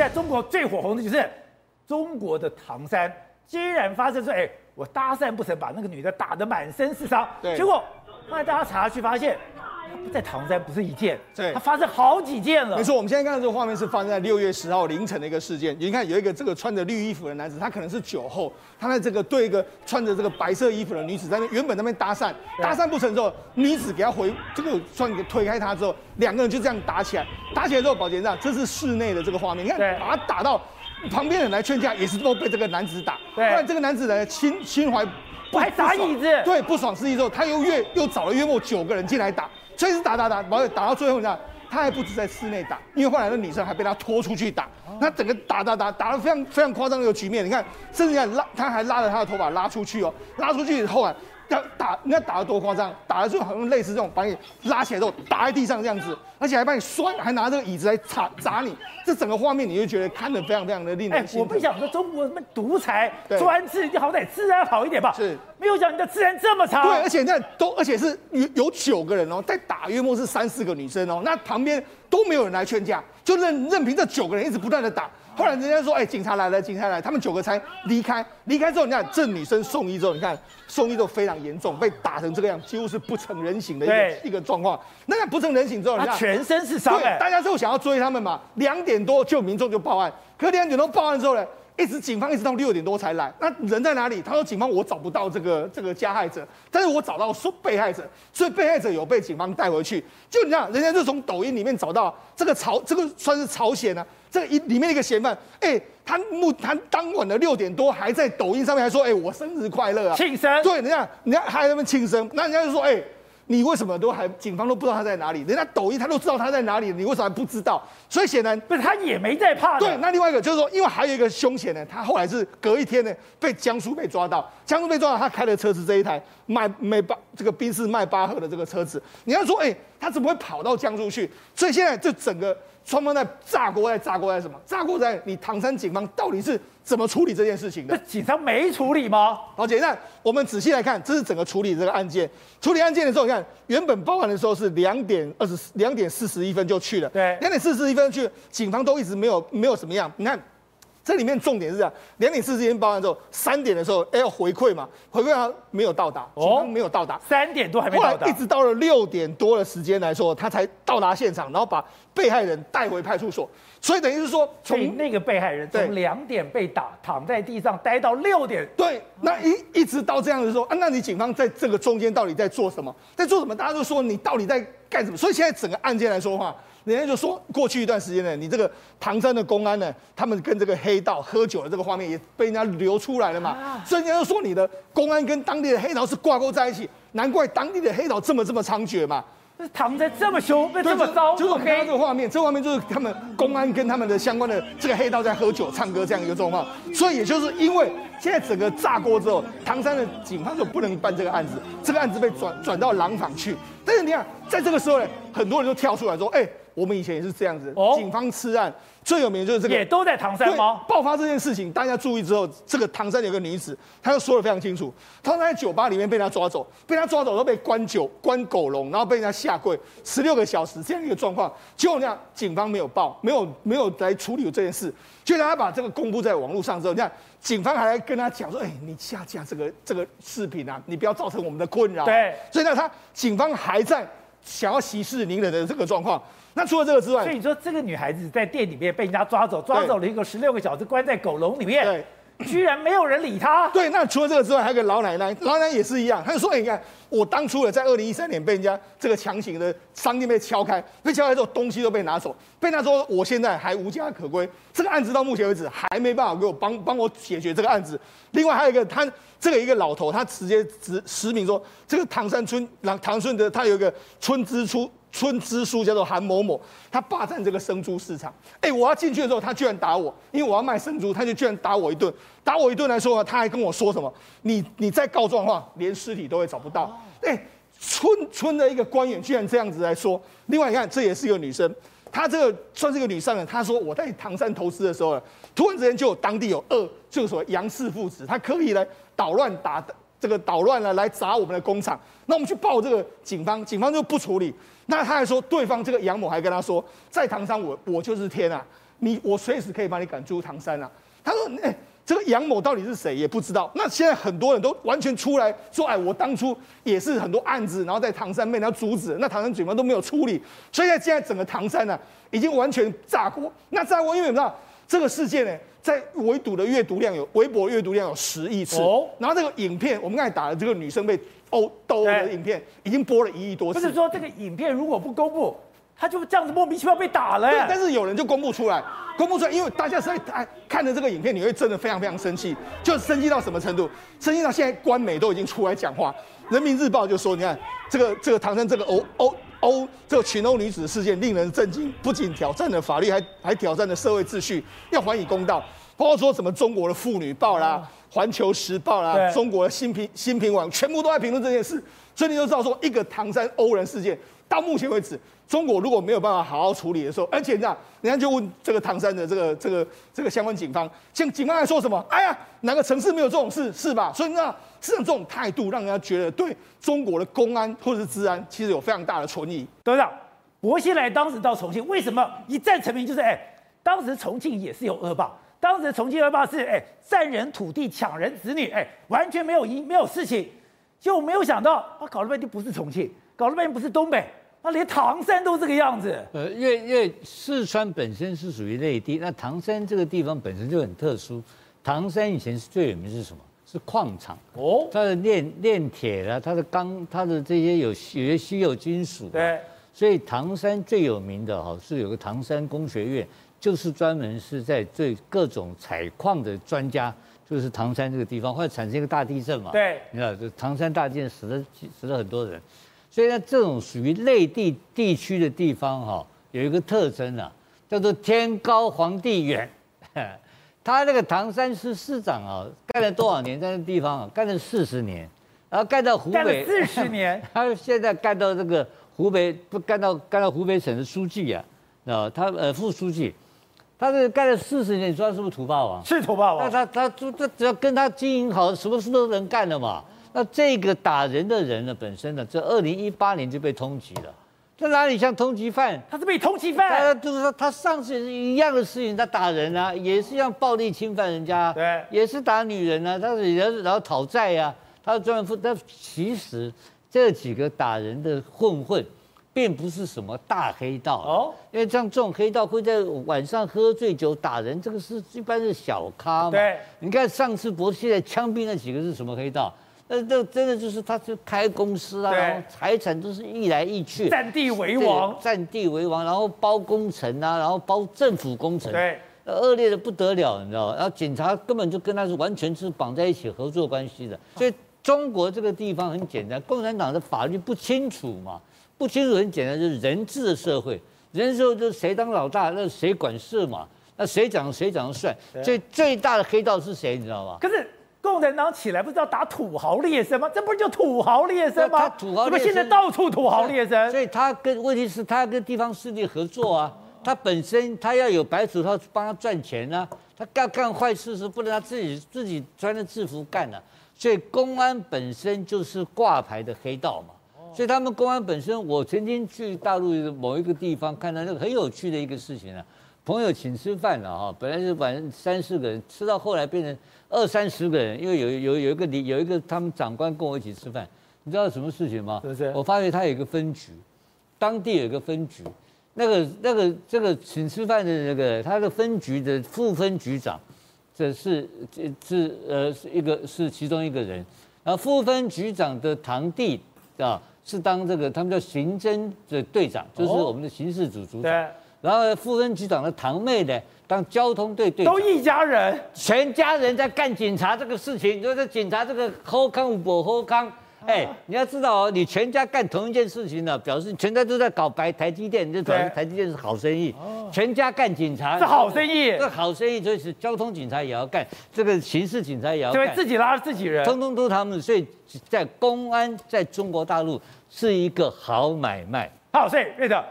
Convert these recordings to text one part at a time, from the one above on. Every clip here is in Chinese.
现在中国最火红的就是中国的唐山，竟然发生说，哎，我搭讪不成，把那个女的打得满身是伤。对。结果后来大家查去发现。在唐山不是一件，对，它发生好几件了。没错，我们现在看到这个画面是发生在六月十号凌晨的一个事件。你看有一个这个穿着绿衣服的男子，他可能是酒后，他在这个对一个穿着这个白色衣服的女子在那原本在那边搭讪，搭讪不成之后，女子给他回这个算给推开他之后，两个人就这样打起来。打起来之后，保洁站，这是室内的这个画面，你看把他打到旁边人来劝架，也是都被这个男子打。对，后来这个男子呢心心怀不还打椅子，对，不爽失意之后，他又约又找了约莫九个人进来打。所以是打打打，保打到最后，你知道，他还不止在室内打，因为后来那女生还被他拖出去打，那整个打打打打得非常非常夸张的一个局面。你看，甚至你看拉，他还拉着他的头发拉出去哦，拉出去以后啊。要打，你看打得多夸张！打的就好像类似这种，把你拉起来之后打在地上这样子，而且还把你摔，还拿这个椅子来砸砸你。这整个画面，你就觉得看得非常非常的令人。哎，我不想说中国什么独裁专制，你好歹治安好一点吧？是，没有想你的治安这么差。对，而且那都，而且是有有九个人哦，在打，约莫是三四个女生哦，那旁边都没有人来劝架，就任任凭这九个人一直不断的打。后来人家说，哎，警察来了，警察来了，他们九个才离开。离开之后，你看这女生送医之后，你看送医之后非常严重，被打成这个样，几乎是不成人形的一个一个状况。那不成人形之后，你看全身是伤。对，大家就想要追他们嘛。两点多就民众就报案，可是两点多报案之后呢，一直警方一直到六点多才来。那人在哪里？他说警方我找不到这个这个加害者，但是我找到说被害者，所以被害者有被警方带回去。就你看，人家就从抖音里面找到这个朝，这个算是朝鲜啊。这一里面的一个嫌犯，哎，他目他当晚的六点多还在抖音上面还说，哎，我生日快乐啊，庆生。对，人家人家还在那边庆生，那人家就说，哎，你为什么都还警方都不知道他在哪里？人家抖音他都知道他在哪里，你为什么还不知道？所以显然不是他也没在怕。对，那另外一个就是说，因为还有一个凶险呢，他后来是隔一天呢被江苏被抓到，江苏被抓到，他开的车子这一台迈迈巴这个宾士迈巴赫的这个车子，你要说，哎，他怎么会跑到江苏去？所以现在这整个。双方在炸锅，在炸锅在什么？炸锅在你唐山警方到底是怎么处理这件事情的？那警方没处理吗？好，姐，那，我们仔细来看，这是整个处理这个案件。处理案件的时候，你看原本报案的时候是两点二十两点四十一分就去了，对，两点四十一分去，警方都一直没有没有什么样。你看。这里面重点是这样，两点四十分报案之后，三点的时候，哎，要回馈嘛，回馈他没有到达，警方没有到达，三点多还没到达，一直到了六点多的时间来说，他才到达现场，然后把被害人带回派出所。所以等于是说，从那个被害人从两点被打，躺在地上待到六点，对，那一一直到这样的时候啊，那你警方在这个中间到底在做什么？在做什么？大家都说你到底在干什么？所以现在整个案件来说的话。人家就说，过去一段时间呢，你这个唐山的公安呢，他们跟这个黑道喝酒的这个画面也被人家流出来了嘛，所以人家就说你的公安跟当地的黑道是挂钩在一起，难怪当地的黑道这么这么猖獗嘛。唐在这么凶，被这么糟，就是我们看到这个画面，这个画面就是他们公安跟他们的相关的这个黑道在喝酒唱歌这样一个状况，所以也就是因为现在整个炸锅之后，唐山的警方就不能办这个案子，这个案子被转转到廊坊去，但是你看，在这个时候呢，很多人都跳出来说，哎。我们以前也是这样子，警方吃案最有名的就是这个，也都在唐山吗？爆发这件事情，大家注意之后，这个唐山有个女子，她就说的非常清楚，她在酒吧里面被人家抓走，被他抓走都被关酒关狗笼，然后被人家下跪十六个小时这样一个状况，结果这样警方没有报，没有没有来处理这件事，就让他把这个公布在网络上之后，你看警方还来跟他讲说，哎，你下架这个这个视频啊，你不要造成我们的困扰。对，所以呢，他警方还在想要息事宁人的这个状况。那除了这个之外，所以你说这个女孩子在店里面被人家抓走，抓走了一个十六个小时，关在狗笼里面，对，居然没有人理她。对，那除了这个之外，还有个老奶奶，老奶奶也是一样，她就说：“你看，我当初的在二零一三年被人家这个强行的商店被敲开，被敲开之后东西都被拿走，被拿走，我现在还无家可归。这个案子到目前为止还没办法给我帮帮我解决这个案子。另外还有一个，他这个一个老头，他直接指实名说，这个唐山村，唐顺的他有一个村支书。”村支书叫做韩某某，他霸占这个生猪市场。哎，我要进去的时候，他居然打我，因为我要卖生猪，他就居然打我一顿。打我一顿来说呢，他还跟我说什么？你你再告状的话，连尸体都会找不到。哎，村村的一个官员居然这样子来说。另外你看，这也是一个女生，她这个算是一个女商人。她说我在唐山投资的时候呢，突然之间就有当地有二，就是说杨氏父子，他可以来捣乱打这个捣乱了，来砸我们的工厂。那我们去报这个警方，警方就不处理。那他还说，对方这个杨某还跟他说，在唐山我我就是天啊，你我随时可以把你赶出唐山啊。他说，哎、欸，这个杨某到底是谁也不知道。那现在很多人都完全出来说，哎，我当初也是很多案子，然后在唐山被人家阻止，那唐山警方都没有处理，所以现在整个唐山呢、啊，已经完全炸锅。那炸锅，因为你知道这个事件呢，在围堵的阅读量有微博阅读量有十亿次，哦、然后这个影片，我们刚才打的这个女生被殴斗的影片，已经播了一亿多次。不是说这个影片如果不公布，他就这样子莫名其妙被打了。对，但是有人就公布出来，公布出来，因为大家实在看着这个影片，你会真的非常非常生气，就生气到什么程度？生气到现在官媒都已经出来讲话，《人民日报》就说：“你看这个这个唐山这个殴殴殴这个群殴女子事件令人震惊，不仅挑战了法律，还还挑战了社会秩序，要还以公道。”包括说什么中国的妇女报啦、环球时报啦、中国的新评新评网，全部都在评论这件事，所以你就知道说，一个唐山殴人事件到目前为止。中国如果没有办法好好处理的时候，而且这样，人家就问这个唐山的这个这个这个相关警方，像警方还说什么？哎呀，哪个城市没有这种事 是吧？所以那这种这种态度，让人家觉得对中国的公安或者是治安，其实有非常大的存疑。董事长，薄熙来当时到重庆，为什么一战成名？就是哎，当时重庆也是有恶霸，当时重庆恶霸是哎占人土地、抢人子女，哎完全没有一没有事情，就没有想到啊，搞了半天不是重庆，搞了半天不是东北。那连唐山都这个样子。呃，因为因为四川本身是属于内地，那唐山这个地方本身就很特殊。唐山以前是最有名是什么？是矿场哦，它的炼炼铁的，它的钢，它的这些有有些稀有金属。对。所以唐山最有名的哈是有个唐山工学院，就是专门是在最各种采矿的专家，就是唐山这个地方，会产生一个大地震嘛？对。你知道，就唐山大地震死了死了很多人。所以呢，这种属于内地地区的地方哈，有一个特征啊，叫做天高皇帝远。他那个唐山市市长啊，干了多少年在那地方啊？干了四十年，然后干到湖北四十年，他现在干到这个湖北，不干到干到湖北省的书记啊，啊，他呃副书记，他是干了四十年，你说他是不是土霸王？是土霸王。那他他他他只要跟他经营好，什么事都能干的嘛。那这个打人的人呢，本身呢，这二零一八年就被通缉了，这哪里像通缉犯？他是被通缉犯。他就是说，他上次也是一样的事情，他打人啊，也是像暴力侵犯人家，对，也是打女人啊，他是然后然后讨债呀，他专门负。但其实这几个打人的混混，并不是什么大黑道哦，因为像这种黑道会在晚上喝醉酒打人，这个是一般是小咖嘛。对，你看上次薄熙来枪毙那几个是什么黑道？那这真的就是，他就开公司啊，然后财产都是易来易去，占地为王，占地为王，然后包工程啊，然后包政府工程，对，恶劣的不得了，你知道吗？然后警察根本就跟他是完全是绑在一起合作关系的。所以中国这个地方很简单，共产党的法律不清楚嘛，不清楚很简单，就是人治的社会，人治就是谁当老大，那谁管事嘛，那谁讲谁讲了算。所以最大的黑道是谁，你知道吗？可是。共产党起来不是要打土豪劣绅吗？这不是叫土豪劣绅吗？他土豪劣绅，怎么现在到处土豪劣绅？所以他跟问题是，他跟地方势力合作啊。他本身他要有白手套帮他赚钱啊。他干干坏事是不能他自己自己穿着制服干的啊。所以公安本身就是挂牌的黑道嘛。所以他们公安本身，我曾经去大陆某一个地方看到那个很有趣的一个事情啊。朋友请吃饭了哈，本来是晚上三四个人，吃到后来变成二三十个人，因为有有有一个有一个，有一个他们长官跟我一起吃饭，你知道什么事情吗？是不是？我发现他有一个分局，当地有一个分局，那个那个这个请吃饭的那个他的分局的副分局长，这是这是呃是一个是其中一个人，然后副分局长的堂弟啊是当这个他们叫刑侦的队长，就是我们的刑事组组长。哦然后副分局长的堂妹呢，当交通队队长，都一家人，全家人在干警察这个事情，就是警察这个好康不好康，哎，你要知道哦，你全家干同一件事情呢，表示全家都在搞白台积电，就表示台积电是好生意。全家干警察是好生意，是好生意，所以是交通警察也要干，这个刑事警察也要干，对，自己拉自己人，通通都他们，所以在公安在中国大陆是一个好买卖。好，所以瑞德。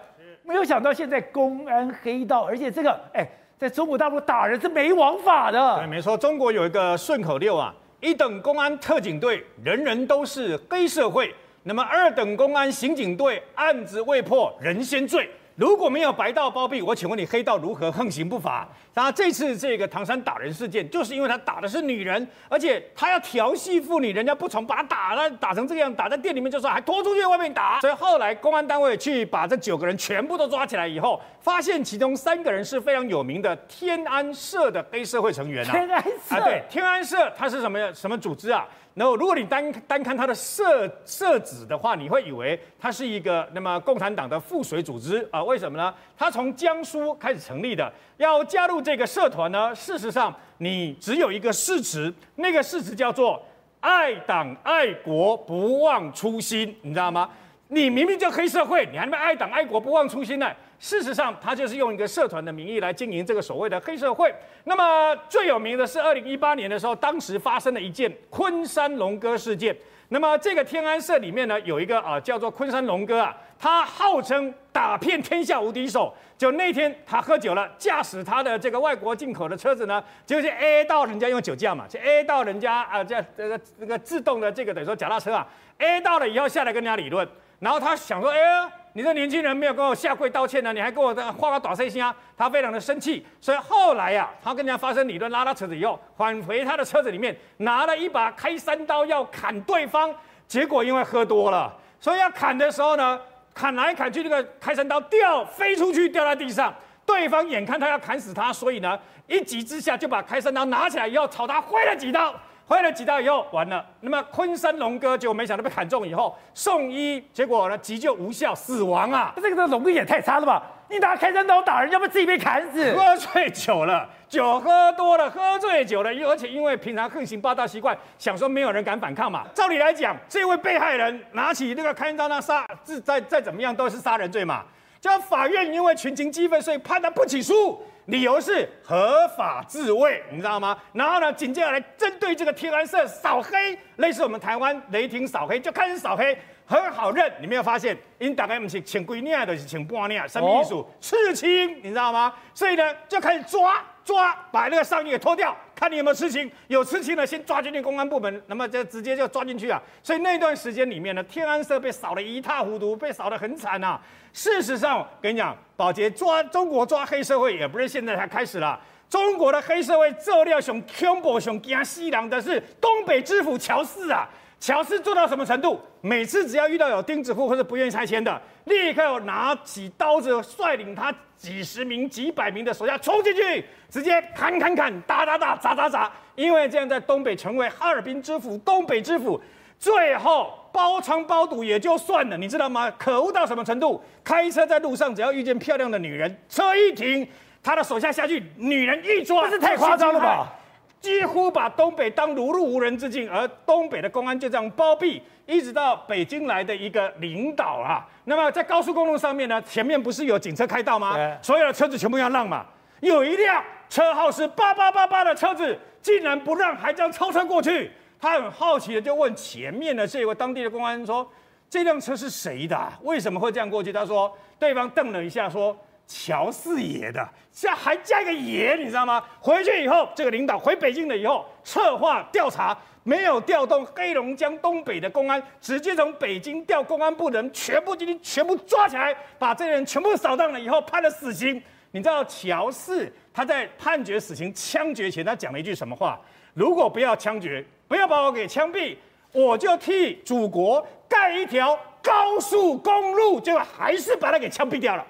没有想到现在公安黑道，而且这个哎，在中国大陆打人是没王法的。对，没错，中国有一个顺口溜啊，一等公安特警队，人人都是黑社会；那么二等公安刑警队，案子未破，人先罪。如果没有白道包庇，我请问你黑道如何横行不法？那这次这个唐山打人事件，就是因为他打的是女人，而且他要调戏妇女，人家不从，把他打了，打成这个样，打在店里面就说还拖出去外面打。所以后来公安单位去把这九个人全部都抓起来以后，发现其中三个人是非常有名的天安社的黑社会成员啊。天安社啊，对，天安社它是什么什么组织啊？然后，如果你单单看它的社社址的话，你会以为它是一个那么共产党的附水组织啊？为什么呢？它从江苏开始成立的，要加入这个社团呢，事实上你只有一个誓词，那个誓词叫做“爱党爱国不忘初心”，你知道吗？你明明叫黑社会，你还那么爱党爱国不忘初心呢？事实上，他就是用一个社团的名义来经营这个所谓的黑社会。那么最有名的是二零一八年的时候，当时发生了一件昆山龙哥事件。那么这个天安社里面呢，有一个啊叫做昆山龙哥啊，他号称打遍天下无敌手。就那天他喝酒了，驾驶他的这个外国进口的车子呢，就是 A 到人家用酒驾嘛，就 A 到人家啊这这个这个自动的这个等于说脚踏车啊，A 到了以后下来跟人家理论，然后他想说，哎呀。你这年轻人没有跟我下跪道歉呢，你还跟我画个短碎心啊？他非常的生气，所以后来呀、啊，他跟人家发生理论，拉他车子以后，返回他的车子里面，拿了一把开山刀要砍对方，结果因为喝多了，所以要砍的时候呢，砍来砍去，这个开山刀掉飞出去，掉在地上，对方眼看他要砍死他，所以呢，一急之下就把开山刀拿起来以后，朝他挥了几刀。挥了几刀以后，完了。那么昆山龙哥就没想到被砍中以后送医，结果呢急救无效死亡啊！这个这龙哥也太差了吧！你拿开山刀打人，要不自己被砍死？喝醉酒了，酒喝多了，喝醉酒了，而且因为平常横行霸道习惯，想说没有人敢反抗嘛。照理来讲，这位被害人拿起那个开山刀那杀，再再怎么样都是杀人罪嘛。叫法院因为群情激愤，所以判他不起诉。理由是合法自卫，你知道吗？然后呢，紧接着来针对这个天安社扫黑，类似我们台湾雷霆扫黑，就开始扫黑，很好认。你没有发现，因大概不是请几年，就是请半年，什么意思？刺青，你知道吗？所以呢，就开始抓抓，把那个上衣给脱掉，看你有没有刺青。有刺青的，先抓进去公安部门，那么就直接就抓进去啊。所以那段时间里面呢，天安社被扫得一塌糊涂，被扫得很惨啊。事实上，跟你讲，保杰抓中国抓黑社会也不是现在才开始了。中国的黑社会做料熊恐怖熊惊西凉的是东北知府乔四啊。乔四做到什么程度？每次只要遇到有钉子户或者不愿意拆迁的，立刻拿起刀子，率领他几十名、几百名的手下冲进去，直接砍砍砍、打打打、砸砸砸。因为这样在东北成为哈尔滨知府、东北知府。最后包娼包赌也就算了，你知道吗？可恶到什么程度？开车在路上，只要遇见漂亮的女人，车一停，他的手下下去，女人一抓，这是太夸张了吧？几乎把东北当如入无人之境，而东北的公安就这样包庇，一直到北京来的一个领导啊。那么在高速公路上面呢，前面不是有警车开道吗？所有的车子全部要让嘛。有一辆车号是八八八八的车子，竟然不让，还这样超车过去。他很好奇的就问前面的这位当地的公安说：“这辆车是谁的？为什么会这样过去？”他说：“对方瞪了一下说，乔四爷的，这还加一个爷，你知道吗？”回去以后，这个领导回北京了以后，策划调查，没有调动黑龙江东北的公安，直接从北京调公安部的人全部进行全部抓起来，把这些人全部扫荡了以后，判了死刑。你知道乔四他在判决死刑枪决前，他讲了一句什么话？如果不要枪决。不要把我给枪毙，我就替祖国盖一条高速公路，就还是把他给枪毙掉了。